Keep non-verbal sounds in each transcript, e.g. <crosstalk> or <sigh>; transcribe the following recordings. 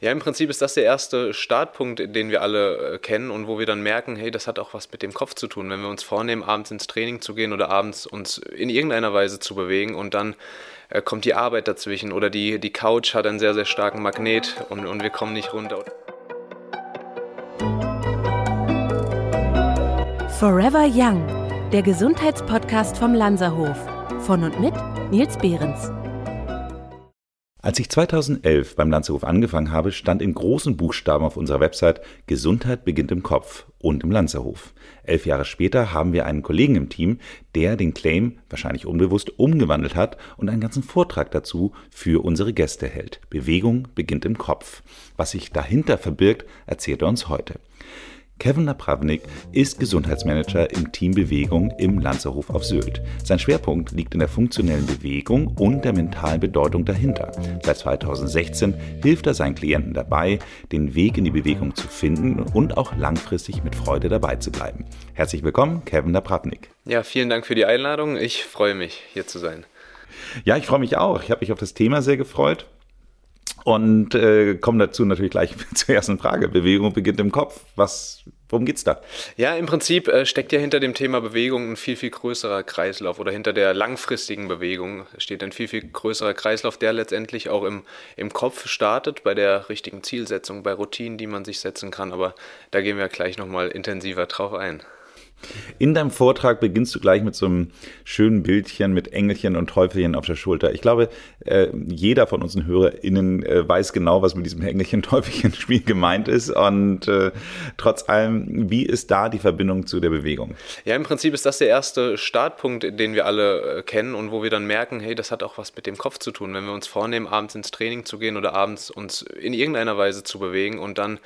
Ja, im Prinzip ist das der erste Startpunkt, den wir alle äh, kennen und wo wir dann merken, hey, das hat auch was mit dem Kopf zu tun. Wenn wir uns vornehmen, abends ins Training zu gehen oder abends uns in irgendeiner Weise zu bewegen und dann äh, kommt die Arbeit dazwischen oder die, die Couch hat einen sehr, sehr starken Magnet und, und wir kommen nicht runter. Forever Young, der Gesundheitspodcast vom Lanzerhof. Von und mit Nils Behrens. Als ich 2011 beim Lanzerhof angefangen habe, stand in großen Buchstaben auf unserer Website Gesundheit beginnt im Kopf und im Lanzerhof. Elf Jahre später haben wir einen Kollegen im Team, der den Claim, wahrscheinlich unbewusst, umgewandelt hat und einen ganzen Vortrag dazu für unsere Gäste hält. Bewegung beginnt im Kopf. Was sich dahinter verbirgt, erzählt er uns heute. Kevin Napravnik ist Gesundheitsmanager im Team Bewegung im Lanzerhof auf Sylt. Sein Schwerpunkt liegt in der funktionellen Bewegung und der mentalen Bedeutung dahinter. Seit 2016 hilft er seinen Klienten dabei, den Weg in die Bewegung zu finden und auch langfristig mit Freude dabei zu bleiben. Herzlich willkommen, Kevin Napravnik. Ja, vielen Dank für die Einladung. Ich freue mich, hier zu sein. Ja, ich freue mich auch. Ich habe mich auf das Thema sehr gefreut. Und äh, kommen dazu natürlich gleich <laughs> zur ersten Frage. Bewegung beginnt im Kopf. Was, worum geht's da? Ja, im Prinzip äh, steckt ja hinter dem Thema Bewegung ein viel, viel größerer Kreislauf oder hinter der langfristigen Bewegung steht ein viel, viel größerer Kreislauf, der letztendlich auch im, im Kopf startet, bei der richtigen Zielsetzung, bei Routinen, die man sich setzen kann. Aber da gehen wir gleich nochmal intensiver drauf ein. In deinem Vortrag beginnst du gleich mit so einem schönen Bildchen mit Engelchen und Teufelchen auf der Schulter. Ich glaube, äh, jeder von unseren HörerInnen äh, weiß genau, was mit diesem Engelchen-Teufelchen-Spiel <laughs> gemeint ist. Und äh, trotz allem, wie ist da die Verbindung zu der Bewegung? Ja, im Prinzip ist das der erste Startpunkt, den wir alle kennen und wo wir dann merken, hey, das hat auch was mit dem Kopf zu tun. Wenn wir uns vornehmen, abends ins Training zu gehen oder abends uns in irgendeiner Weise zu bewegen und dann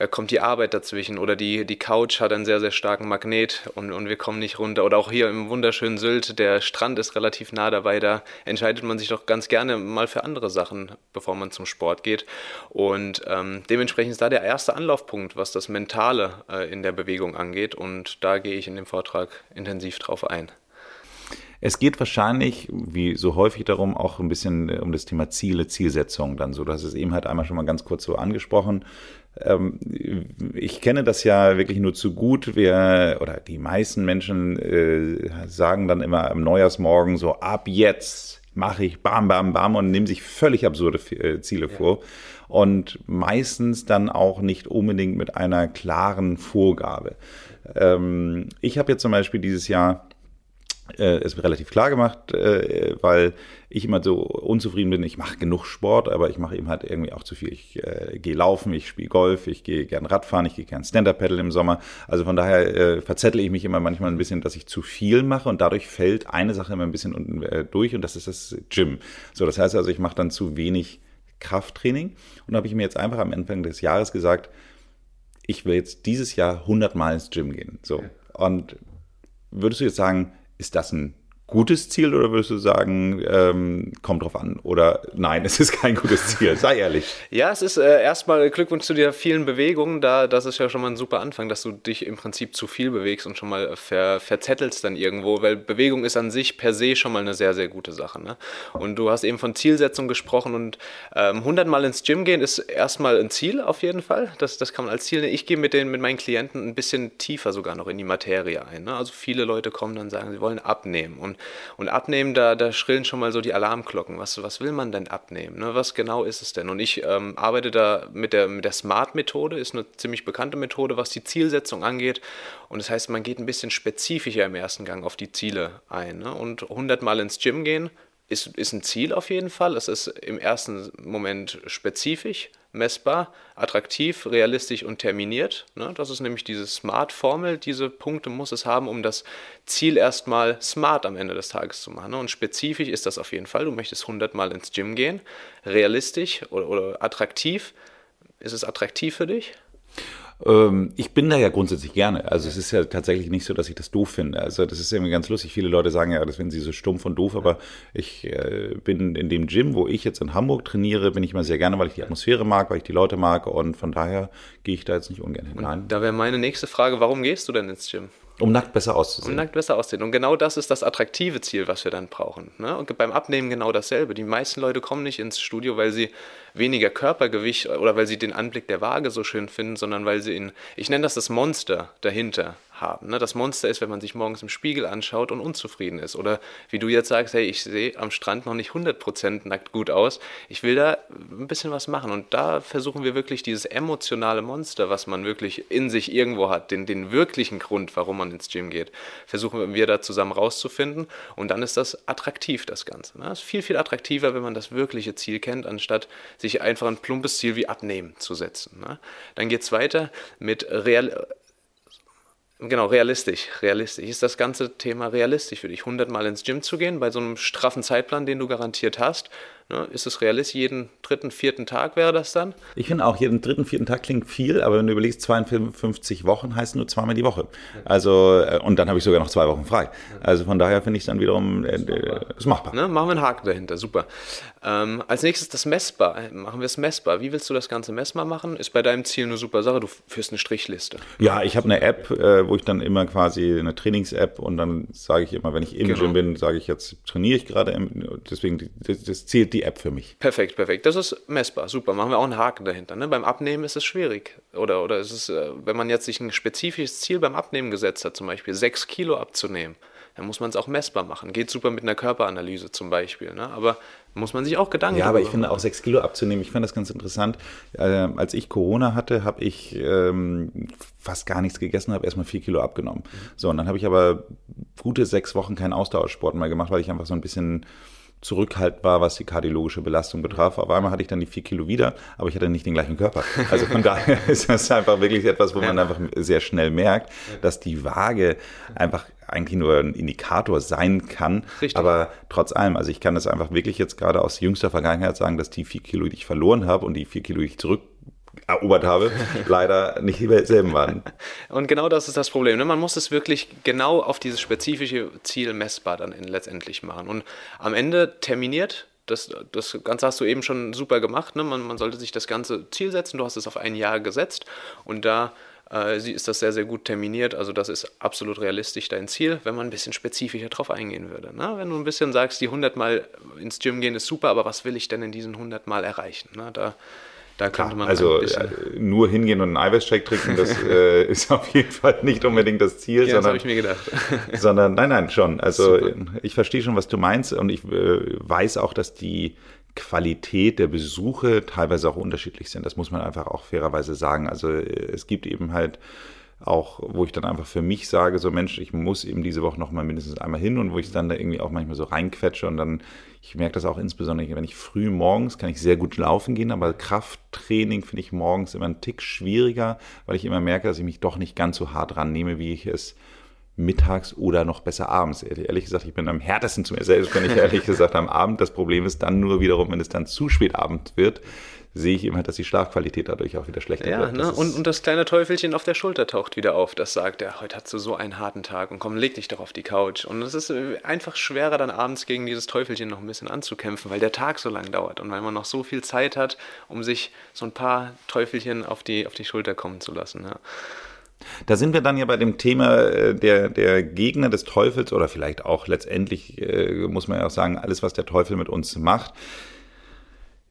äh, kommt die Arbeit dazwischen oder die, die Couch hat einen sehr, sehr starken Magnet und, und wir kommen nicht runter. Oder auch hier im wunderschönen Sylt, der Strand ist relativ nah dabei, da entscheidet man sich doch ganz gerne mal für andere Sachen, bevor man zum Sport geht. Und ähm, dementsprechend ist da der erste Anlaufpunkt, was das Mentale äh, in der Bewegung angeht. Und da gehe ich in dem Vortrag intensiv drauf ein. Es geht wahrscheinlich, wie so häufig darum, auch ein bisschen äh, um das Thema Ziele, Zielsetzung dann so. Du hast es eben halt einmal schon mal ganz kurz so angesprochen. Ähm, ich kenne das ja wirklich nur zu gut. Wir, oder die meisten Menschen äh, sagen dann immer am Neujahrsmorgen so, ab jetzt mache ich bam, bam, bam und nehmen sich völlig absurde äh, Ziele ja. vor. Und meistens dann auch nicht unbedingt mit einer klaren Vorgabe. Ähm, ich habe jetzt zum Beispiel dieses Jahr ist relativ klar gemacht, äh, weil ich immer so unzufrieden bin. Ich mache genug Sport, aber ich mache eben halt irgendwie auch zu viel. Ich äh, gehe laufen, ich spiele Golf, ich gehe gern Radfahren, ich gehe gern Stand-Up-Paddle im Sommer. Also von daher äh, verzettle ich mich immer manchmal ein bisschen, dass ich zu viel mache und dadurch fällt eine Sache immer ein bisschen unten äh, durch und das ist das Gym. So, das heißt also, ich mache dann zu wenig Krafttraining und habe ich mir jetzt einfach am Anfang des Jahres gesagt, ich will jetzt dieses Jahr 100 Mal ins Gym gehen. So. Und würdest du jetzt sagen, ist das ein gutes Ziel oder würdest du sagen, ähm, kommt drauf an? Oder nein, <laughs> es ist kein gutes Ziel, sei ehrlich. ja, es ist äh, erstmal Glückwunsch zu der vielen Bewegungen. Da, das ist ja schon mal ein super Anfang, dass du dich im Prinzip zu viel bewegst und schon mal ver, verzettelst dann irgendwo, weil Bewegung ist an sich per se schon mal eine sehr, sehr gute Sache. Ne? Und du hast eben von Zielsetzung gesprochen und ähm, 100 Mal ins Gym gehen ist erstmal ein Ziel auf jeden Fall. Das, das kann man als Ziel nehmen. Ich gehe mit, den, mit meinen Klienten ein bisschen tiefer sogar noch in die Materie ein. Ne? Also viele Leute kommen dann und sagen, sie wollen abnehmen. Und und abnehmen, da, da schrillen schon mal so die Alarmglocken. Was, was will man denn abnehmen? Ne? Was genau ist es denn? Und ich ähm, arbeite da mit der, mit der SMART-Methode, ist eine ziemlich bekannte Methode, was die Zielsetzung angeht. Und das heißt, man geht ein bisschen spezifischer im ersten Gang auf die Ziele ein. Ne? Und 100 Mal ins Gym gehen ist, ist ein Ziel auf jeden Fall. Es ist im ersten Moment spezifisch, messbar, attraktiv, realistisch und terminiert. Ne? Das ist nämlich diese Smart-Formel. Diese Punkte muss es haben, um das Ziel erstmal smart am Ende des Tages zu machen. Ne? Und spezifisch ist das auf jeden Fall. Du möchtest 100 Mal ins Gym gehen. Realistisch oder, oder attraktiv. Ist es attraktiv für dich? Ähm, ich bin da ja grundsätzlich gerne. Also es ist ja tatsächlich nicht so, dass ich das doof finde. Also das ist irgendwie ganz lustig. Viele Leute sagen ja, das finden sie so stumpf und doof, aber ich äh, bin in dem Gym, wo ich jetzt in Hamburg trainiere, bin ich immer sehr gerne, weil ich die Atmosphäre mag, weil ich die Leute mag und von daher gehe ich da jetzt nicht ungern hinein. Da wäre meine nächste Frage, warum gehst du denn ins Gym? Um nackt besser auszusehen. Um nackt besser auszusehen. Und genau das ist das attraktive Ziel, was wir dann brauchen. Ne? Und beim Abnehmen genau dasselbe. Die meisten Leute kommen nicht ins Studio, weil sie weniger Körpergewicht oder weil sie den Anblick der Waage so schön finden, sondern weil sie in, ich nenne das das Monster dahinter haben. Ne? Das Monster ist, wenn man sich morgens im Spiegel anschaut und unzufrieden ist. Oder wie du jetzt sagst, hey, ich sehe am Strand noch nicht 100% nackt gut aus. Ich will da ein bisschen was machen. Und da versuchen wir wirklich dieses emotionale Monster, was man wirklich in sich irgendwo hat, den, den wirklichen Grund, warum man ins Gym geht, versuchen wir da zusammen rauszufinden. Und dann ist das attraktiv, das Ganze. Ne? Es ist viel, viel attraktiver, wenn man das wirkliche Ziel kennt, anstatt sich einfach ein plumpes Ziel wie Abnehmen zu setzen. Ne? Dann geht es weiter mit Real Genau, realistisch, realistisch. Ist das ganze Thema realistisch für dich? 100 Mal ins Gym zu gehen, bei so einem straffen Zeitplan, den du garantiert hast? Ist es realistisch? Jeden dritten, vierten Tag wäre das dann? Ich finde auch, jeden dritten, vierten Tag klingt viel, aber wenn du überlegst, 52 Wochen heißt nur zweimal die Woche. Also, äh, und dann habe ich sogar noch zwei Wochen frei. Also von daher finde ich es dann wiederum, äh, äh, ist machbar. Ne? Machen wir einen Haken dahinter, super. Ähm, als nächstes das messbar. Machen wir es messbar. Wie willst du das Ganze messbar machen? Ist bei deinem Ziel eine super Sache. Du führst eine Strichliste. Ja, ich habe eine App, äh, wo ich dann immer quasi eine Trainings-App und dann sage ich immer, wenn ich im genau. Gym bin, sage ich jetzt trainiere ich gerade. Deswegen, das, das zählt die die App für mich. Perfekt, perfekt. Das ist messbar. Super. Machen wir auch einen Haken dahinter. Ne? Beim Abnehmen ist es schwierig. Oder, oder ist es, äh, wenn man jetzt sich ein spezifisches Ziel beim Abnehmen gesetzt hat, zum Beispiel 6 Kilo abzunehmen, dann muss man es auch messbar machen. Geht super mit einer Körperanalyse zum Beispiel. Ne? Aber muss man sich auch Gedanken Ja, aber ich finde auch 6 Kilo abzunehmen, ich fand das ganz interessant. Äh, als ich Corona hatte, habe ich ähm, fast gar nichts gegessen, habe erstmal 4 Kilo abgenommen. Mhm. So, und dann habe ich aber gute sechs Wochen keinen Ausdauersport mehr gemacht, weil ich einfach so ein bisschen zurückhaltbar, was die kardiologische Belastung betraf. Auf einmal hatte ich dann die vier Kilo wieder, aber ich hatte nicht den gleichen Körper. Also von <laughs> daher ist das einfach wirklich etwas, wo man einfach sehr schnell merkt, dass die Waage einfach eigentlich nur ein Indikator sein kann. Richtig. Aber trotz allem, also ich kann das einfach wirklich jetzt gerade aus jüngster Vergangenheit sagen, dass die vier Kilo, die ich verloren habe und die vier Kilo, die ich zurück erobert habe, <laughs> leider nicht dieselben waren. Und genau das ist das Problem. Ne? Man muss es wirklich genau auf dieses spezifische Ziel messbar dann letztendlich machen. Und am Ende terminiert das, das Ganze hast du eben schon super gemacht. Ne? Man, man, sollte sich das ganze Ziel setzen. Du hast es auf ein Jahr gesetzt und da äh, ist das sehr, sehr gut terminiert. Also das ist absolut realistisch dein Ziel, wenn man ein bisschen spezifischer drauf eingehen würde. Ne? Wenn du ein bisschen sagst, die 100 Mal ins Gym gehen ist super, aber was will ich denn in diesen 100 Mal erreichen? Ne? Da da könnte man also äh, nur hingehen und einen Eiweißshake trinken, das <laughs> äh, ist auf jeden Fall nicht unbedingt das Ziel, ja, sondern, das habe ich mir gedacht. <laughs> sondern nein, nein, schon. Also Super. ich verstehe schon, was du meinst und ich äh, weiß auch, dass die Qualität der Besuche teilweise auch unterschiedlich sind. Das muss man einfach auch fairerweise sagen. Also äh, es gibt eben halt auch, wo ich dann einfach für mich sage, so Mensch, ich muss eben diese Woche noch mal mindestens einmal hin und wo ich dann da irgendwie auch manchmal so reinquetsche und dann, ich merke das auch insbesondere, wenn ich früh morgens, kann ich sehr gut laufen gehen, aber Krafttraining finde ich morgens immer einen Tick schwieriger, weil ich immer merke, dass ich mich doch nicht ganz so hart rannehme, wie ich es mittags oder noch besser abends. Ehrlich gesagt, ich bin am härtesten zu mir selbst, wenn ich ehrlich gesagt am Abend. Das Problem ist dann nur wiederum, wenn es dann zu spät Abend wird, sehe ich immer, dass die Schlafqualität dadurch auch wieder schlechter ja, wird. Ne? Und, und das kleine Teufelchen auf der Schulter taucht wieder auf, das sagt, ja, heute hast du so einen harten Tag und komm, leg dich doch auf die Couch. Und es ist äh, einfach schwerer, dann abends gegen dieses Teufelchen noch ein bisschen anzukämpfen, weil der Tag so lang dauert und weil man noch so viel Zeit hat, um sich so ein paar Teufelchen auf die, auf die Schulter kommen zu lassen. Ja. Da sind wir dann ja bei dem Thema äh, der, der Gegner des Teufels oder vielleicht auch letztendlich, äh, muss man ja auch sagen, alles, was der Teufel mit uns macht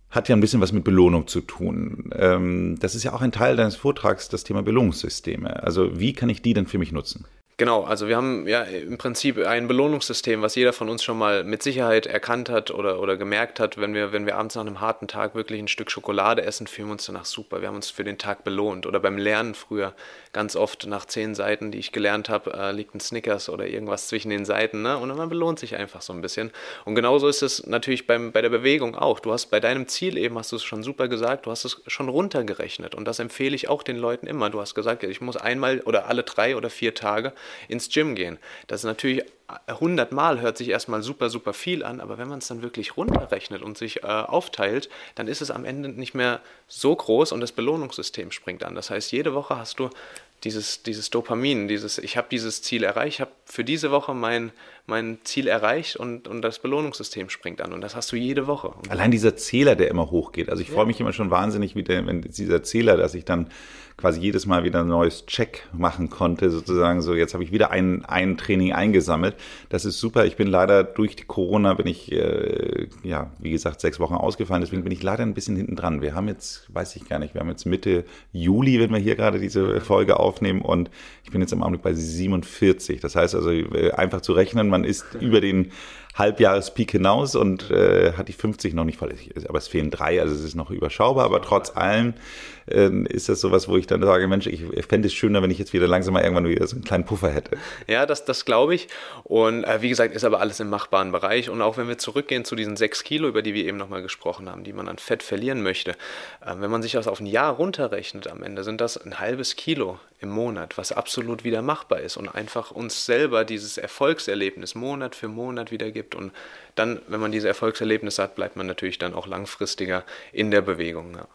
hat ja ein bisschen was mit Belohnung zu tun. Ähm, das ist ja auch ein Teil deines Vortrags, das Thema Belohnungssysteme. Also wie kann ich die denn für mich nutzen? Genau, also wir haben ja im Prinzip ein Belohnungssystem, was jeder von uns schon mal mit Sicherheit erkannt hat oder, oder gemerkt hat, wenn wir, wenn wir abends nach einem harten Tag wirklich ein Stück Schokolade essen, fühlen wir uns danach super. Wir haben uns für den Tag belohnt. Oder beim Lernen früher ganz oft nach zehn Seiten, die ich gelernt habe, äh, liegt ein Snickers oder irgendwas zwischen den Seiten. Ne? Und man belohnt sich einfach so ein bisschen. Und genauso ist es natürlich beim, bei der Bewegung auch. Du hast bei deinem Ziel eben, hast du es schon super gesagt, du hast es schon runtergerechnet. Und das empfehle ich auch den Leuten immer. Du hast gesagt, ich muss einmal oder alle drei oder vier Tage ins Gym gehen. Das ist natürlich 100 Mal hört sich erstmal super, super viel an, aber wenn man es dann wirklich runterrechnet und sich äh, aufteilt, dann ist es am Ende nicht mehr so groß und das Belohnungssystem springt an. Das heißt, jede Woche hast du dieses, dieses Dopamin, dieses, ich habe dieses Ziel erreicht, ich habe für diese Woche mein, mein Ziel erreicht und, und das Belohnungssystem springt an. Und das hast du jede Woche. Allein dieser Zähler, der immer hochgeht. Also ich freue mich immer schon wahnsinnig, wie der, wenn dieser Zähler, dass ich dann quasi jedes Mal wieder ein neues Check machen konnte, sozusagen so, jetzt habe ich wieder ein, ein Training eingesammelt. Das ist super. Ich bin leider durch die Corona, bin ich, äh, ja, wie gesagt, sechs Wochen ausgefallen, deswegen bin ich leider ein bisschen hinten dran. Wir haben jetzt, weiß ich gar nicht, wir haben jetzt Mitte Juli, wenn wir hier gerade diese Folge aufnehmen und ich bin jetzt im Augenblick bei 47. Das heißt also, einfach zu rechnen, man ist über den Halbjahrespeak hinaus und äh, hat die 50 noch nicht voll. Aber es fehlen drei, also es ist noch überschaubar, aber trotz allem äh, ist das sowas, wo ich dann sage, Mensch, ich fände es schöner, wenn ich jetzt wieder langsam mal irgendwann wieder so einen kleinen Puffer hätte. Ja, das, das glaube ich. Und äh, wie gesagt, ist aber alles im machbaren Bereich. Und auch wenn wir zurückgehen zu diesen sechs Kilo, über die wir eben nochmal gesprochen haben, die man an Fett verlieren möchte, äh, wenn man sich das auf ein Jahr runterrechnet am Ende, sind das ein halbes Kilo im Monat, was absolut wieder machbar ist und einfach uns selber dieses Erfolgserlebnis Monat für Monat wieder gibt. Und dann, wenn man diese Erfolgserlebnisse hat, bleibt man natürlich dann auch langfristiger in der Bewegung. Ja.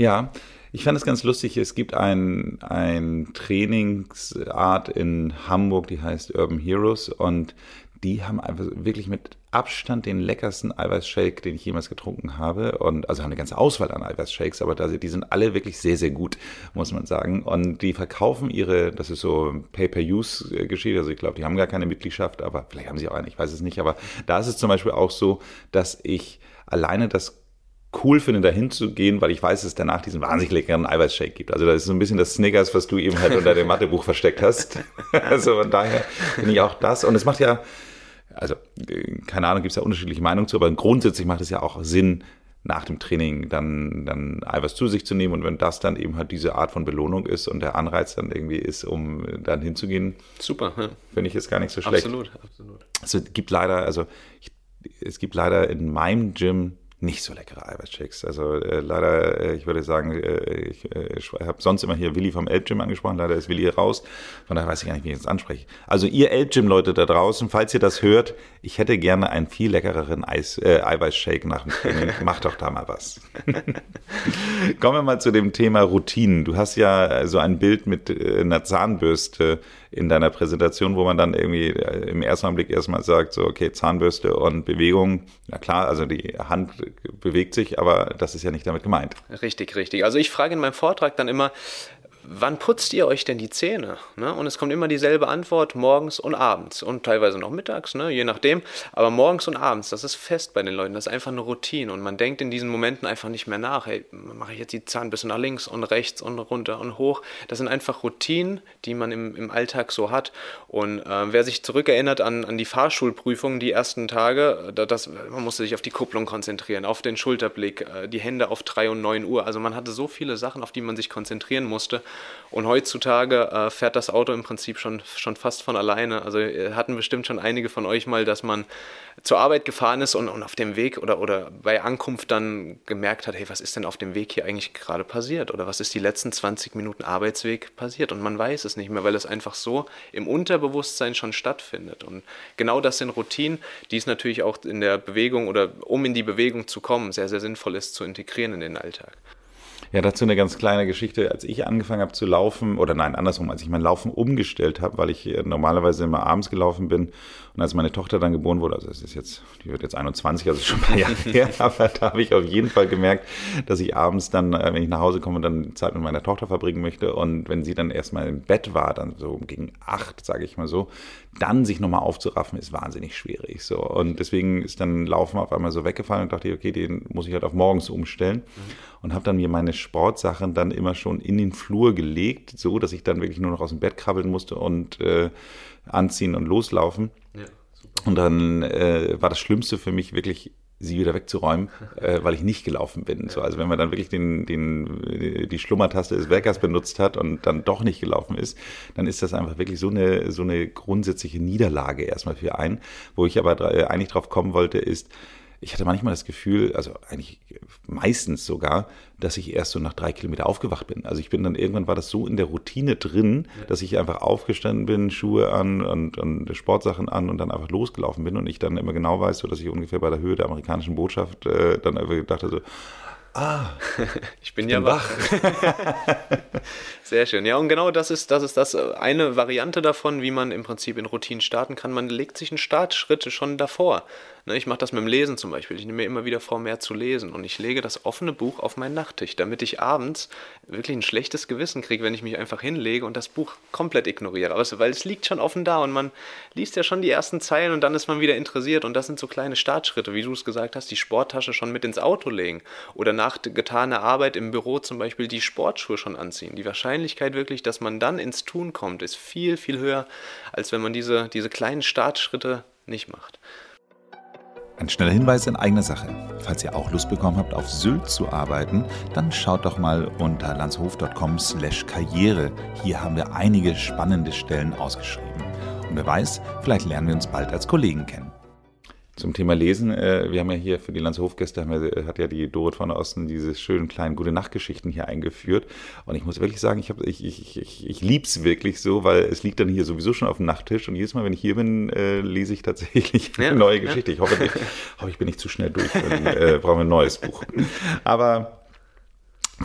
Ja, ich fand es ganz lustig. Es gibt ein, ein Trainingsart in Hamburg, die heißt Urban Heroes und die haben einfach wirklich mit Abstand den leckersten Eiweißshake, den ich jemals getrunken habe. Und also haben eine ganze Auswahl an Eiweißshakes, aber die sind alle wirklich sehr, sehr gut, muss man sagen. Und die verkaufen ihre, das ist so Pay-per-Use-Geschichte, also ich glaube, die haben gar keine Mitgliedschaft, aber vielleicht haben sie auch eine, ich weiß es nicht. Aber da ist es zum Beispiel auch so, dass ich alleine das cool finde, dahin zu gehen, weil ich weiß, dass es danach diesen wahnsinnig leckeren Eiweißshake gibt. Also das ist so ein bisschen das Snickers, was du eben halt unter dem Mathebuch versteckt hast. <laughs> also von daher finde ich auch das. Und es macht ja, also keine Ahnung, gibt es ja unterschiedliche Meinungen zu, aber grundsätzlich macht es ja auch Sinn, nach dem Training dann, dann Eiweiß zu sich zu nehmen. Und wenn das dann eben halt diese Art von Belohnung ist und der Anreiz dann irgendwie ist, um dann hinzugehen, super, ja. finde ich es gar nicht so schlecht. Absolut, absolut. Also es gibt leider, also ich, es gibt leider in meinem Gym nicht so leckere Eiweißshakes. Also äh, leider, äh, ich würde sagen, äh, ich, äh, ich habe sonst immer hier Willi vom Elbgym angesprochen. Leider ist Willi raus. Von daher weiß ich gar nicht, wie ich jetzt anspreche. Also ihr Elbgym-Leute da draußen, falls ihr das hört, ich hätte gerne einen viel leckereren Eis, äh, Eiweißshake nach dem Training. <laughs> Macht doch da mal was. Kommen wir mal zu dem Thema Routinen. Du hast ja so ein Bild mit äh, einer Zahnbürste in deiner Präsentation, wo man dann irgendwie äh, im ersten Augenblick erstmal sagt, so, okay, Zahnbürste und Bewegung. Na klar, also die Hand bewegt sich, aber das ist ja nicht damit gemeint. Richtig, richtig. Also ich frage in meinem Vortrag dann immer, wann putzt ihr euch denn die Zähne? Ne? Und es kommt immer dieselbe Antwort, morgens und abends und teilweise noch mittags, ne? je nachdem. Aber morgens und abends, das ist fest bei den Leuten, das ist einfach eine Routine und man denkt in diesen Momenten einfach nicht mehr nach. Hey, mache ich jetzt die Zahnbürste nach links und rechts und runter und hoch? Das sind einfach Routinen, die man im, im Alltag so hat. Und äh, wer sich zurückerinnert an, an die Fahrschulprüfungen, die ersten Tage, da, das, man musste sich auf die Kupplung konzentrieren, auf den Schulterblick, äh, die Hände auf 3 und 9 Uhr. Also man hatte so viele Sachen, auf die man sich konzentrieren musste. Und heutzutage äh, fährt das Auto im Prinzip schon, schon fast von alleine. Also äh, hatten bestimmt schon einige von euch mal, dass man zur Arbeit gefahren ist und, und auf dem Weg oder, oder bei Ankunft dann gemerkt hat, hey, was ist denn auf dem Weg hier eigentlich gerade passiert? Oder was ist die letzten 20 Minuten Arbeitsweg passiert? Und man weiß es nicht mehr, weil es einfach so im Unterbewusstsein schon stattfindet. Und genau das sind Routinen, die es natürlich auch in der Bewegung oder um in die Bewegung zu kommen, sehr, sehr sinnvoll ist zu integrieren in den Alltag. Ja, dazu eine ganz kleine Geschichte. Als ich angefangen habe zu laufen, oder nein, andersrum, als ich mein Laufen umgestellt habe, weil ich äh, normalerweise immer abends gelaufen bin und als meine Tochter dann geboren wurde, also es ist jetzt, die wird jetzt 21, also schon ein paar <laughs> Jahre her, aber da habe ich auf jeden Fall gemerkt, dass ich abends dann, äh, wenn ich nach Hause komme, dann Zeit mit meiner Tochter verbringen möchte und wenn sie dann erstmal im Bett war, dann so gegen acht, sage ich mal so, dann sich nochmal aufzuraffen, ist wahnsinnig schwierig. So. Und deswegen ist dann Laufen auf einmal so weggefallen und dachte, okay, den muss ich halt auf morgens umstellen. Mhm. Und habe dann mir meine Sportsachen dann immer schon in den Flur gelegt, so dass ich dann wirklich nur noch aus dem Bett krabbeln musste und äh, anziehen und loslaufen. Ja, und dann äh, war das Schlimmste für mich wirklich sie wieder wegzuräumen, <laughs> äh, weil ich nicht gelaufen bin. So, also wenn man dann wirklich den, den, die Schlummertaste des Weckers benutzt hat und dann doch nicht gelaufen ist, dann ist das einfach wirklich so eine, so eine grundsätzliche Niederlage erstmal für einen. Wo ich aber eigentlich drauf kommen wollte, ist, ich hatte manchmal das Gefühl, also eigentlich meistens sogar, dass ich erst so nach drei Kilometer aufgewacht bin. Also ich bin dann irgendwann war das so in der Routine drin, dass ich einfach aufgestanden bin, Schuhe an und, und Sportsachen an und dann einfach losgelaufen bin und ich dann immer genau weiß, so dass ich ungefähr bei der Höhe der amerikanischen Botschaft äh, dann einfach dachte so, Ah, <laughs> ich bin, ich ja wach. <laughs> Sehr schön. Ja, und genau das ist, das ist das äh, eine Variante davon, wie man im Prinzip in Routinen starten kann. Man legt sich einen Startschritt schon davor. Ne, ich mache das mit dem Lesen zum Beispiel. Ich nehme mir immer wieder vor, mehr zu lesen. Und ich lege das offene Buch auf meinen Nachttisch, damit ich abends wirklich ein schlechtes Gewissen kriege, wenn ich mich einfach hinlege und das Buch komplett ignoriere. Aber weil es liegt schon offen da und man liest ja schon die ersten Zeilen und dann ist man wieder interessiert. Und das sind so kleine Startschritte, wie du es gesagt hast, die Sporttasche schon mit ins Auto legen. Oder nach getaner Arbeit im Büro zum Beispiel die Sportschuhe schon anziehen. Die Wahrscheinlichkeit wirklich, dass man dann ins Tun kommt, ist viel, viel höher, als wenn man diese, diese kleinen Startschritte nicht macht. Ein schneller Hinweis in eigener Sache. Falls ihr auch Lust bekommen habt, auf Sylt zu arbeiten, dann schaut doch mal unter landshof.com/slash karriere. Hier haben wir einige spannende Stellen ausgeschrieben. Und wer weiß, vielleicht lernen wir uns bald als Kollegen kennen. Zum Thema Lesen, äh, wir haben ja hier für die Landshofgäste, wir, hat ja die Dorit von der Osten diese schönen kleinen gute Nachtgeschichten hier eingeführt. Und ich muss wirklich sagen, ich, ich, ich, ich, ich liebe es wirklich so, weil es liegt dann hier sowieso schon auf dem Nachttisch. Und jedes Mal, wenn ich hier bin, äh, lese ich tatsächlich ja, eine neue Geschichte. Ich hoffe, ich, hoffe, ich bin nicht zu schnell durch. Dann äh, brauchen wir ein neues Buch. Aber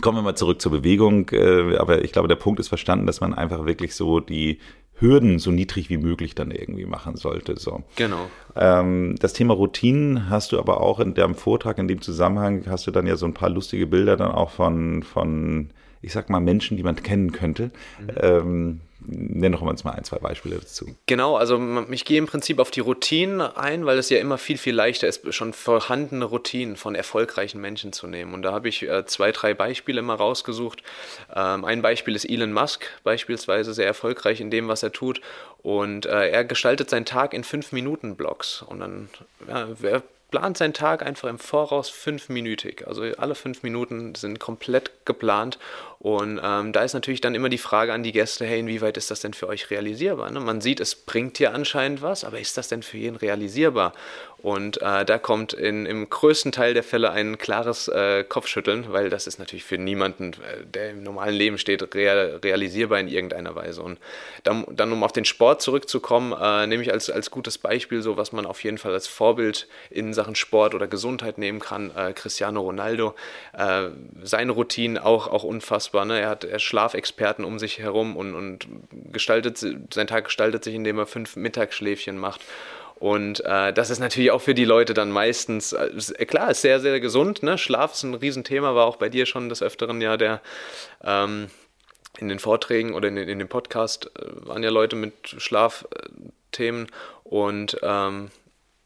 Kommen wir mal zurück zur Bewegung. Äh, aber ich glaube, der Punkt ist verstanden, dass man einfach wirklich so die Hürden so niedrig wie möglich dann irgendwie machen sollte. So. Genau. Ähm, das Thema Routinen hast du aber auch in deinem Vortrag, in dem Zusammenhang, hast du dann ja so ein paar lustige Bilder dann auch von, von ich sag mal, Menschen, die man kennen könnte. Mhm. Ähm, Nenn doch uns mal ein, zwei Beispiele dazu. Genau, also ich gehe im Prinzip auf die Routinen ein, weil es ja immer viel, viel leichter ist, schon vorhandene Routinen von erfolgreichen Menschen zu nehmen. Und da habe ich äh, zwei, drei Beispiele mal rausgesucht. Ähm, ein Beispiel ist Elon Musk, beispielsweise sehr erfolgreich in dem, was er tut. Und äh, er gestaltet seinen Tag in fünf Minuten Blocks. Und dann ja, er plant seinen Tag einfach im Voraus fünfminütig. Also alle fünf Minuten sind komplett geplant und ähm, da ist natürlich dann immer die Frage an die Gäste, hey, inwieweit ist das denn für euch realisierbar? Ne? Man sieht, es bringt hier anscheinend was, aber ist das denn für jeden realisierbar? Und äh, da kommt in, im größten Teil der Fälle ein klares äh, Kopfschütteln, weil das ist natürlich für niemanden, äh, der im normalen Leben steht, real, realisierbar in irgendeiner Weise. Und dann, dann um auf den Sport zurückzukommen, äh, nehme ich als, als gutes Beispiel so, was man auf jeden Fall als Vorbild in Sachen Sport oder Gesundheit nehmen kann, äh, Cristiano Ronaldo. Äh, seine Routinen auch, auch unfassbar unfassbar. Ne? Er hat er Schlafexperten um sich herum und, und gestaltet, sein Tag gestaltet sich, indem er fünf Mittagsschläfchen macht. Und äh, das ist natürlich auch für die Leute dann meistens, äh, klar, ist sehr, sehr gesund. Ne? Schlaf ist ein Riesenthema, war auch bei dir schon des Öfteren ja der. Ähm, in den Vorträgen oder in, in dem Podcast äh, waren ja Leute mit Schlafthemen und ähm,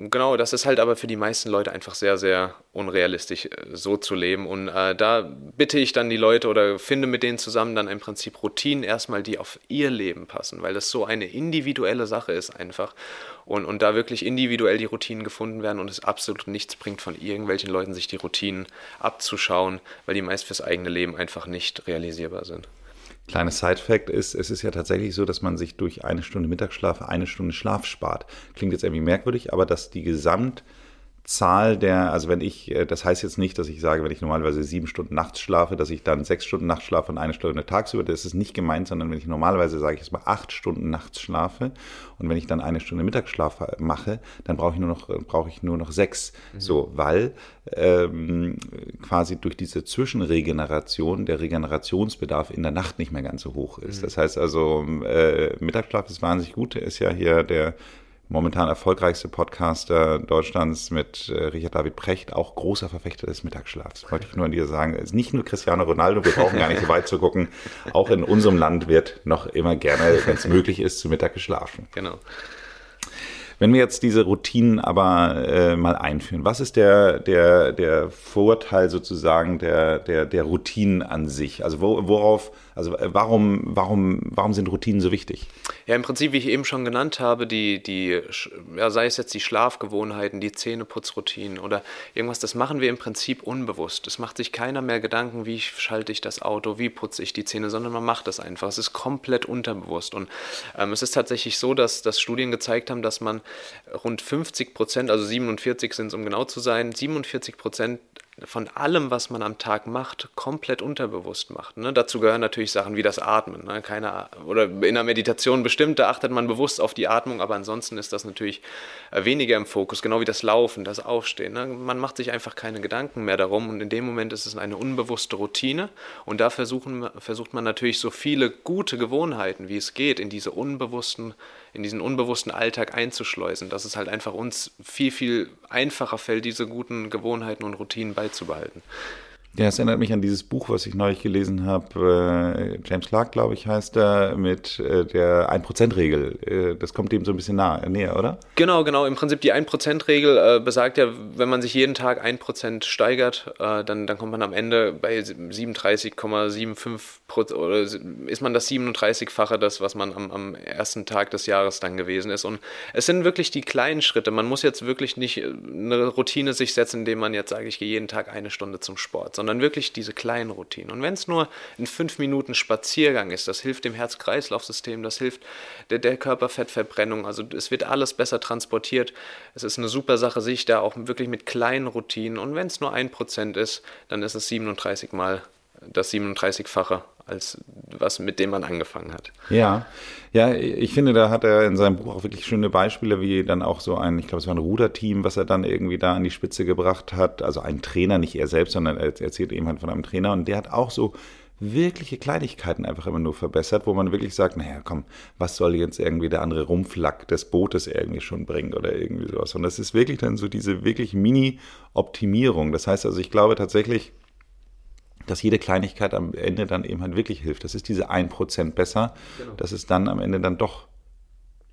Genau, das ist halt aber für die meisten Leute einfach sehr, sehr unrealistisch, äh, so zu leben. Und äh, da bitte ich dann die Leute oder finde mit denen zusammen dann im Prinzip Routinen erstmal, die auf ihr Leben passen, weil das so eine individuelle Sache ist einfach. Und, und da wirklich individuell die Routinen gefunden werden und es absolut nichts bringt, von irgendwelchen Leuten sich die Routinen abzuschauen, weil die meist fürs eigene Leben einfach nicht realisierbar sind. Kleines Side-Fact ist, es ist ja tatsächlich so, dass man sich durch eine Stunde Mittagsschlaf eine Stunde Schlaf spart. Klingt jetzt irgendwie merkwürdig, aber dass die Gesamt Zahl der, also wenn ich, äh, das heißt jetzt nicht, dass ich sage, wenn ich normalerweise sieben Stunden nachts schlafe, dass ich dann sechs Stunden nachts schlafe und eine Stunde tagsüber, das ist nicht gemeint, sondern wenn ich normalerweise, sage ich jetzt mal, acht Stunden nachts schlafe und wenn ich dann eine Stunde Mittagsschlaf mache, dann brauche ich nur noch, brauche ich nur noch sechs. Mhm. So, weil ähm, quasi durch diese Zwischenregeneration der Regenerationsbedarf in der Nacht nicht mehr ganz so hoch ist. Mhm. Das heißt also, äh, Mittagsschlaf ist wahnsinnig gut, ist ja hier der momentan erfolgreichste Podcaster Deutschlands mit äh, Richard David Precht, auch großer Verfechter des Mittagsschlafs. Wollte ich nur an dir sagen. Es ist nicht nur Cristiano Ronaldo, wir brauchen gar nicht so weit zu gucken. Auch in unserem Land wird noch immer gerne, wenn es möglich ist, zu Mittag geschlafen. Genau. Wenn wir jetzt diese Routinen aber äh, mal einführen, was ist der, der, der Vorteil sozusagen der, der, der Routinen an sich? Also wo, worauf, also äh, warum, warum, warum sind Routinen so wichtig? Ja, im Prinzip, wie ich eben schon genannt habe, die, die, ja, sei es jetzt die Schlafgewohnheiten, die Zähneputzroutinen oder irgendwas, das machen wir im Prinzip unbewusst. Es macht sich keiner mehr Gedanken, wie schalte ich das Auto, wie putze ich die Zähne, sondern man macht das einfach. Es ist komplett unterbewusst. Und ähm, es ist tatsächlich so, dass, dass Studien gezeigt haben, dass man rund 50 Prozent, also 47 sind es um genau zu sein, 47 Prozent von allem, was man am Tag macht, komplett unterbewusst macht. Ne? Dazu gehören natürlich Sachen wie das Atmen. Ne? Keine, oder in der Meditation bestimmt, da achtet man bewusst auf die Atmung, aber ansonsten ist das natürlich äh, weniger im Fokus, genau wie das Laufen, das Aufstehen. Ne? Man macht sich einfach keine Gedanken mehr darum und in dem Moment ist es eine unbewusste Routine und da versuchen, versucht man natürlich so viele gute Gewohnheiten, wie es geht, in diese unbewussten in diesen unbewussten Alltag einzuschleusen, dass es halt einfach uns viel, viel einfacher fällt, diese guten Gewohnheiten und Routinen beizubehalten. Ja, es erinnert mich an dieses Buch, was ich neulich gelesen habe. Äh, James Clark, glaube ich, heißt er, mit äh, der 1%-Regel. Äh, das kommt dem so ein bisschen nah, näher, oder? Genau, genau. Im Prinzip die 1%-Regel äh, besagt ja, wenn man sich jeden Tag 1% steigert, dann, dann kommt man am Ende bei 37,75 oder ist man das 37-fache das, was man am, am ersten Tag des Jahres dann gewesen ist. Und es sind wirklich die kleinen Schritte. Man muss jetzt wirklich nicht eine Routine sich setzen, indem man jetzt sage, ich gehe jeden Tag eine Stunde zum Sport sondern wirklich diese kleinen Routinen. Und wenn es nur ein fünf Minuten Spaziergang ist, das hilft dem Herz-Kreislauf-System, das hilft der, der Körperfettverbrennung, also es wird alles besser transportiert. Es ist eine super Sache, sich da auch wirklich mit kleinen Routinen und wenn es nur ein Prozent ist, dann ist es 37 mal das 37-fache als was, mit dem man angefangen hat. Ja, ja, ich finde, da hat er in seinem Buch auch wirklich schöne Beispiele, wie dann auch so ein, ich glaube, es war ein Ruderteam, was er dann irgendwie da an die Spitze gebracht hat. Also ein Trainer, nicht er selbst, sondern er erzählt eben halt von einem Trainer und der hat auch so wirkliche Kleinigkeiten einfach immer nur verbessert, wo man wirklich sagt, naja, komm, was soll jetzt irgendwie der andere Rumpflack des Bootes irgendwie schon bringen oder irgendwie sowas. Und das ist wirklich dann so diese wirklich Mini-Optimierung. Das heißt also, ich glaube tatsächlich, dass jede Kleinigkeit am Ende dann eben halt wirklich hilft. Das ist diese 1% besser, genau. dass es dann am Ende dann doch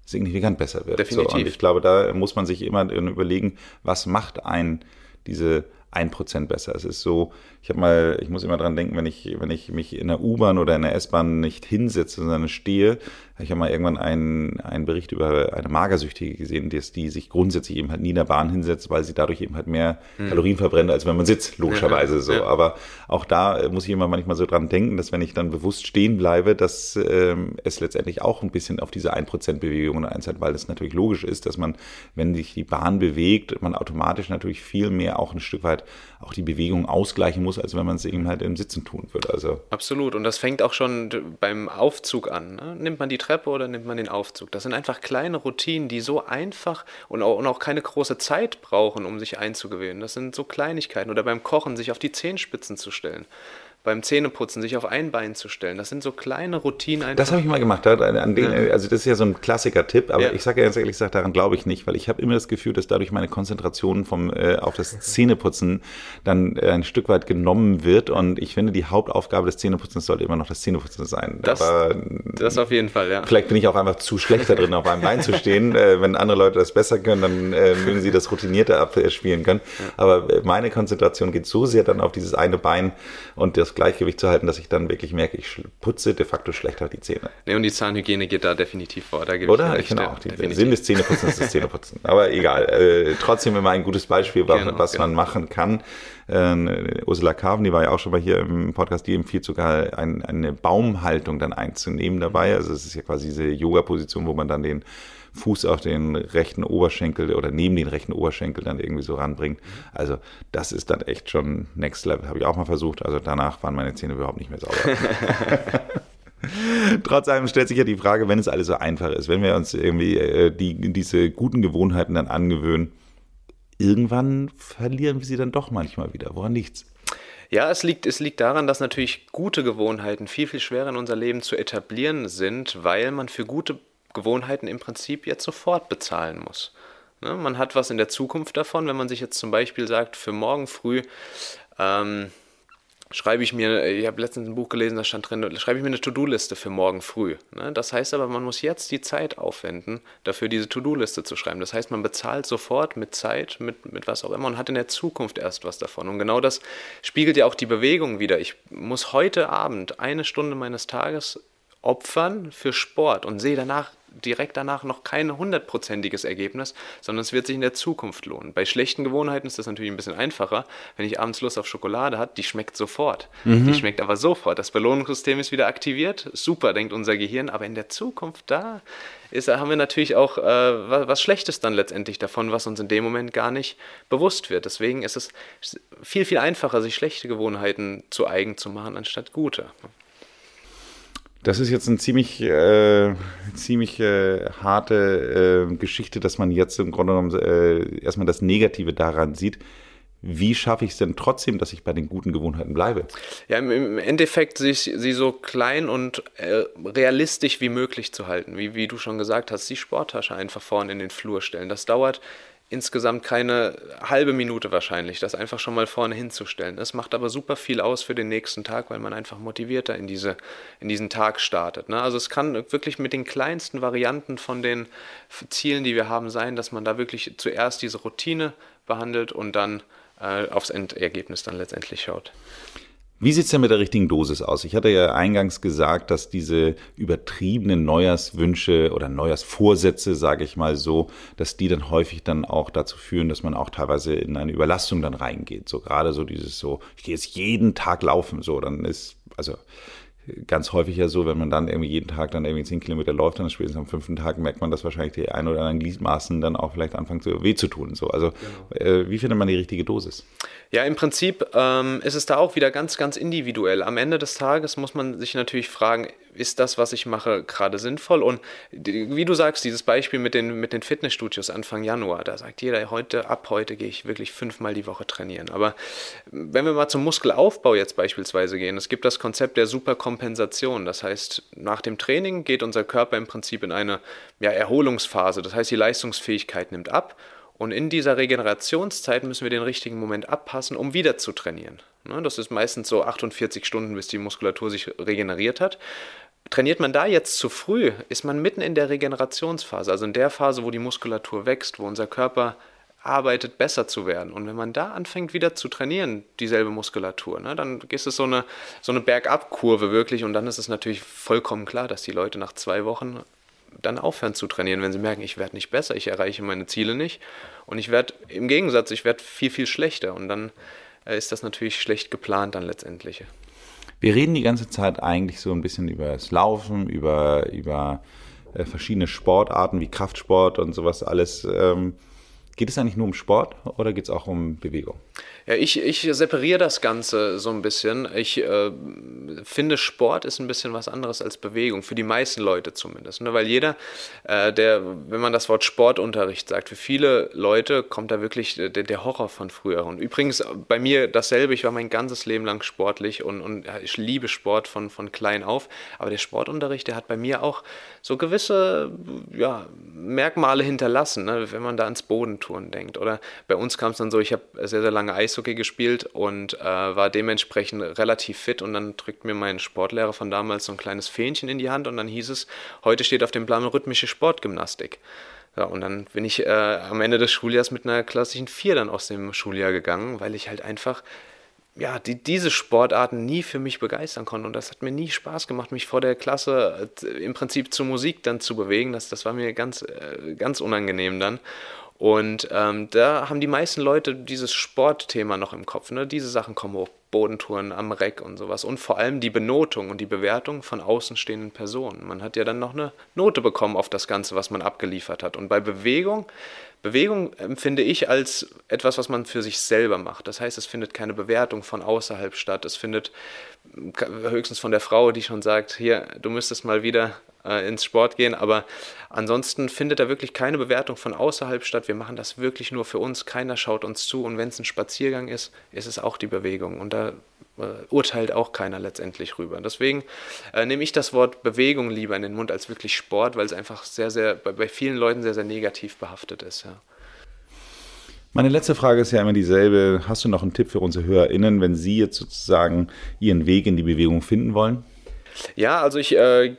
signifikant besser wird. Definitiv. So, und ich glaube, da muss man sich immer überlegen, was macht ein diese 1% besser. Es ist so, ich habe mal, ich muss immer dran denken, wenn ich, wenn ich mich in der U-Bahn oder in der S-Bahn nicht hinsetze, sondern stehe, ich habe mal irgendwann einen, einen Bericht über eine Magersüchtige gesehen, die, die sich grundsätzlich eben halt nie in der Bahn hinsetzt, weil sie dadurch eben halt mehr mhm. Kalorien verbrennt, als wenn man sitzt, logischerweise so. Aber auch da äh, muss ich immer manchmal so dran denken, dass wenn ich dann bewusst stehen bleibe, dass ähm, es letztendlich auch ein bisschen auf diese 1% Bewegung einzahlt, weil es natürlich logisch ist, dass man, wenn sich die Bahn bewegt, man automatisch natürlich viel mehr auch ein Stück weit auch die Bewegung ausgleichen muss, als wenn man es eben halt im Sitzen tun würde. Also. Absolut. Und das fängt auch schon beim Aufzug an. Ne? Nimmt man die Treppe oder nimmt man den Aufzug. Das sind einfach kleine Routinen, die so einfach und auch, und auch keine große Zeit brauchen, um sich einzugewöhnen. Das sind so Kleinigkeiten. Oder beim Kochen sich auf die Zehenspitzen zu stellen beim Zähneputzen sich auf ein Bein zu stellen. Das sind so kleine Routinen. Einfach. Das habe ich mal gemacht. Den. Also das ist ja so ein Klassiker-Tipp, aber ja. ich sage ja ganz ehrlich gesagt, daran glaube ich nicht, weil ich habe immer das Gefühl, dass dadurch meine Konzentration vom, äh, auf das <laughs> Zähneputzen dann äh, ein Stück weit genommen wird und ich finde, die Hauptaufgabe des Zähneputzens sollte immer noch das Zähneputzen sein. Das, aber, das auf jeden Fall, ja. Vielleicht bin ich auch einfach zu schlecht da drin, auf einem Bein zu stehen. <laughs> Äh, wenn andere Leute das besser können, dann äh, mögen sie das routinierter abspielen können. Ja. Aber äh, meine Konzentration geht so sehr dann auf dieses eine Bein und das Gleichgewicht zu halten, dass ich dann wirklich merke, ich putze de facto schlechter die Zähne. Nee, und die Zahnhygiene geht da definitiv vor. Da Oder? Ich, finde auch, die definitiv. Sinn des Zähneputzens ist das Zähneputzen. Aber egal. Äh, trotzdem immer ein gutes Beispiel, genau, was genau. man machen kann. Äh, Ursula Carven, die war ja auch schon mal hier im Podcast, die empfiehlt sogar ein, eine Baumhaltung dann einzunehmen dabei. Also es ist ja quasi diese Yoga-Position, wo man dann den Fuß auf den rechten Oberschenkel oder neben den rechten Oberschenkel dann irgendwie so ranbringt. Also das ist dann echt schon Next Level. Habe ich auch mal versucht. Also danach waren meine Zähne überhaupt nicht mehr sauber. <laughs> Trotz allem stellt sich ja die Frage, wenn es alles so einfach ist, wenn wir uns irgendwie äh, die, diese guten Gewohnheiten dann angewöhnen, irgendwann verlieren wir sie dann doch manchmal wieder. Woran liegt's? Ja, es liegt, es liegt daran, dass natürlich gute Gewohnheiten viel, viel schwerer in unser Leben zu etablieren sind, weil man für gute Gewohnheiten im Prinzip jetzt sofort bezahlen muss. Ne? Man hat was in der Zukunft davon, wenn man sich jetzt zum Beispiel sagt, für morgen früh ähm, schreibe ich mir, ich habe letztens ein Buch gelesen, da stand drin, schreibe ich mir eine To-Do-Liste für morgen früh. Ne? Das heißt aber, man muss jetzt die Zeit aufwenden, dafür diese To-Do-Liste zu schreiben. Das heißt, man bezahlt sofort mit Zeit, mit, mit was auch immer und hat in der Zukunft erst was davon. Und genau das spiegelt ja auch die Bewegung wieder. Ich muss heute Abend eine Stunde meines Tages opfern für Sport und sehe danach direkt danach noch kein hundertprozentiges Ergebnis, sondern es wird sich in der Zukunft lohnen. Bei schlechten Gewohnheiten ist das natürlich ein bisschen einfacher. Wenn ich abends Lust auf Schokolade habe, die schmeckt sofort. Mhm. Die schmeckt aber sofort. Das Belohnungssystem ist wieder aktiviert. Super, denkt unser Gehirn. Aber in der Zukunft, da ist, haben wir natürlich auch äh, was, was Schlechtes dann letztendlich davon, was uns in dem Moment gar nicht bewusst wird. Deswegen ist es viel, viel einfacher, sich schlechte Gewohnheiten zu eigen zu machen, anstatt gute. Das ist jetzt eine ziemlich, äh, ziemlich äh, harte äh, Geschichte, dass man jetzt im Grunde genommen äh, erstmal das Negative daran sieht. Wie schaffe ich es denn trotzdem, dass ich bei den guten Gewohnheiten bleibe? Ja, im, Endeffekt sich sie so klein und äh, realistisch wie möglich zu halten. Wie, wie du schon gesagt hast, die Sporttasche einfach vorne in den Flur stellen. Das dauert insgesamt keine halbe Minute wahrscheinlich, das einfach schon mal vorne hinzustellen. Es macht aber super viel aus für den nächsten Tag, weil man einfach motivierter in, diese, in diesen Tag startet. Ne? Also es kann wirklich mit den kleinsten Varianten von den Zielen, die wir haben, sein, dass man da wirklich zuerst diese Routine behandelt und dann äh, aufs Endergebnis dann letztendlich schaut. Wie sieht es denn mit der richtigen Dosis aus? Ich hatte ja eingangs gesagt, dass diese übertriebenen Neujahrswünsche oder Neujahrsvorsätze, sage ich mal so, dass die dann häufig dann auch dazu führen, dass man auch teilweise in eine Überlastung dann reingeht. So gerade so dieses so, ich gehe jetzt jeden Tag laufen, so, dann ist, also ganz häufig ja so, wenn man dann irgendwie jeden Tag dann irgendwie zehn Kilometer läuft, dann spätestens am fünften Tag merkt man, dass wahrscheinlich die ein oder anderen Gliedmaßen dann auch vielleicht anfangen zu weh zu tun. So. Also genau. äh, wie findet man die richtige Dosis? Ja, im Prinzip ähm, ist es da auch wieder ganz, ganz individuell. Am Ende des Tages muss man sich natürlich fragen, ist das, was ich mache, gerade sinnvoll? Und wie du sagst, dieses Beispiel mit den, mit den Fitnessstudios Anfang Januar, da sagt jeder, heute, ab heute gehe ich wirklich fünfmal die Woche trainieren. Aber wenn wir mal zum Muskelaufbau jetzt beispielsweise gehen, es gibt das Konzept der Superkompensation. Das heißt, nach dem Training geht unser Körper im Prinzip in eine ja, Erholungsphase. Das heißt, die Leistungsfähigkeit nimmt ab. Und in dieser Regenerationszeit müssen wir den richtigen Moment abpassen, um wieder zu trainieren. Ne, das ist meistens so 48 Stunden, bis die Muskulatur sich regeneriert hat. Trainiert man da jetzt zu früh, ist man mitten in der Regenerationsphase, also in der Phase, wo die Muskulatur wächst, wo unser Körper arbeitet, besser zu werden. Und wenn man da anfängt wieder zu trainieren, dieselbe Muskulatur, ne, dann ist es so eine, so eine Bergabkurve wirklich und dann ist es natürlich vollkommen klar, dass die Leute nach zwei Wochen dann aufhören zu trainieren, wenn sie merken, ich werde nicht besser, ich erreiche meine Ziele nicht und ich werde im Gegensatz, ich werde viel, viel schlechter und dann äh, ist das natürlich schlecht geplant dann letztendlich. Wir reden die ganze Zeit eigentlich so ein bisschen über das Laufen, über, über äh, verschiedene Sportarten wie Kraftsport und sowas alles. Ähm, geht es eigentlich nur um Sport oder geht es auch um Bewegung? Ja, ich, ich separiere das Ganze so ein bisschen. Ich äh, finde, Sport ist ein bisschen was anderes als Bewegung, für die meisten Leute zumindest. Ne? Weil jeder, äh, der, wenn man das Wort Sportunterricht sagt, für viele Leute kommt da wirklich der, der, Horror von früher. Und übrigens bei mir dasselbe, ich war mein ganzes Leben lang sportlich und, und ich liebe Sport von, von klein auf. Aber der Sportunterricht, der hat bei mir auch so gewisse ja, Merkmale hinterlassen, ne? wenn man da ans Bodentouren denkt. Oder bei uns kam es dann so, ich habe sehr, sehr lange Eis Eishockey gespielt und äh, war dementsprechend relativ fit. Und dann drückt mir mein Sportlehrer von damals so ein kleines Fähnchen in die Hand und dann hieß es, heute steht auf dem Plan rhythmische Sportgymnastik. Ja, und dann bin ich äh, am Ende des Schuljahres mit einer klassischen 4 dann aus dem Schuljahr gegangen, weil ich halt einfach ja, die, diese Sportarten nie für mich begeistern konnte. Und das hat mir nie Spaß gemacht, mich vor der Klasse äh, im Prinzip zur Musik dann zu bewegen. Das, das war mir ganz, äh, ganz unangenehm dann. Und ähm, da haben die meisten Leute dieses Sportthema noch im Kopf. Ne? Diese Sachen kommen hoch, Bodentouren am Reck und sowas. Und vor allem die Benotung und die Bewertung von außenstehenden Personen. Man hat ja dann noch eine Note bekommen auf das Ganze, was man abgeliefert hat. Und bei Bewegung, Bewegung empfinde ich als etwas, was man für sich selber macht. Das heißt, es findet keine Bewertung von außerhalb statt. Es findet höchstens von der Frau, die schon sagt, hier, du müsstest mal wieder äh, ins Sport gehen. Aber ansonsten findet da wirklich keine Bewertung von außerhalb statt. Wir machen das wirklich nur für uns. Keiner schaut uns zu. Und wenn es ein Spaziergang ist, ist es auch die Bewegung. Und da urteilt auch keiner letztendlich rüber. Deswegen äh, nehme ich das Wort Bewegung lieber in den Mund als wirklich Sport, weil es einfach sehr, sehr, bei, bei vielen Leuten sehr, sehr negativ behaftet ist. Ja. Meine letzte Frage ist ja immer dieselbe. Hast du noch einen Tipp für unsere HörerInnen, wenn sie jetzt sozusagen ihren Weg in die Bewegung finden wollen? Ja, also ich äh,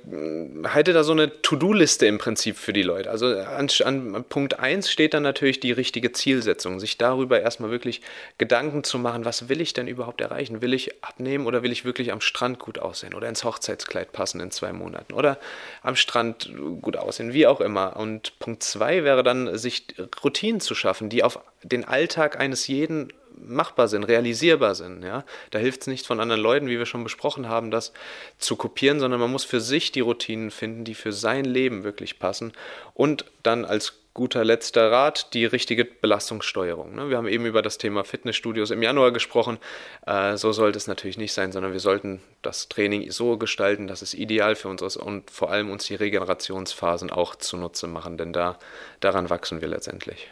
halte da so eine To-Do-Liste im Prinzip für die Leute. Also an, an Punkt 1 steht dann natürlich die richtige Zielsetzung, sich darüber erstmal wirklich Gedanken zu machen, was will ich denn überhaupt erreichen? Will ich abnehmen oder will ich wirklich am Strand gut aussehen oder ins Hochzeitskleid passen in zwei Monaten oder am Strand gut aussehen, wie auch immer. Und Punkt 2 wäre dann, sich Routinen zu schaffen, die auf den Alltag eines jeden machbar sind, realisierbar sind. Ja? Da hilft es nicht von anderen Leuten, wie wir schon besprochen haben, das zu kopieren, sondern man muss für sich die Routinen finden, die für sein Leben wirklich passen. Und dann als guter letzter Rat die richtige Belastungssteuerung. Ne? Wir haben eben über das Thema Fitnessstudios im Januar gesprochen. Äh, so sollte es natürlich nicht sein, sondern wir sollten das Training so gestalten, dass es ideal für uns ist und vor allem uns die Regenerationsphasen auch zunutze machen, denn da, daran wachsen wir letztendlich.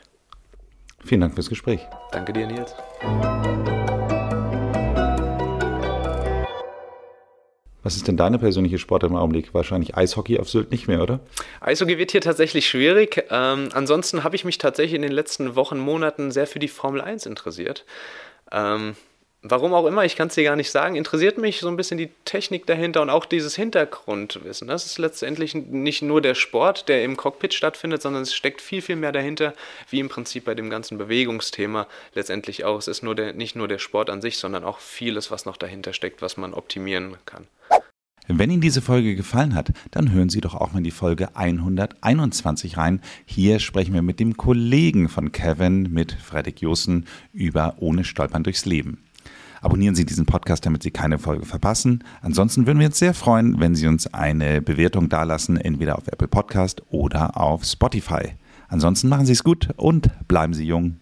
Vielen Dank fürs Gespräch. Danke dir, Nils. Was ist denn deine persönliche Sport im Augenblick? Wahrscheinlich Eishockey auf Sylt nicht mehr, oder? Eishockey wird hier tatsächlich schwierig. Ähm, ansonsten habe ich mich tatsächlich in den letzten Wochen, Monaten sehr für die Formel 1 interessiert. Ähm, warum auch immer, ich kann es dir gar nicht sagen, interessiert mich so ein bisschen die Technik dahinter und auch dieses Hintergrundwissen. Das ist letztendlich nicht nur der Sport, der im Cockpit stattfindet, sondern es steckt viel, viel mehr dahinter, wie im Prinzip bei dem ganzen Bewegungsthema letztendlich auch. Es ist nur der, nicht nur der Sport an sich, sondern auch vieles, was noch dahinter steckt, was man optimieren kann. Wenn Ihnen diese Folge gefallen hat, dann hören Sie doch auch mal in die Folge 121 rein. Hier sprechen wir mit dem Kollegen von Kevin, mit Fredrik Jossen, über Ohne Stolpern durchs Leben. Abonnieren Sie diesen Podcast, damit Sie keine Folge verpassen. Ansonsten würden wir uns sehr freuen, wenn Sie uns eine Bewertung dalassen, entweder auf Apple Podcast oder auf Spotify. Ansonsten machen Sie es gut und bleiben Sie jung.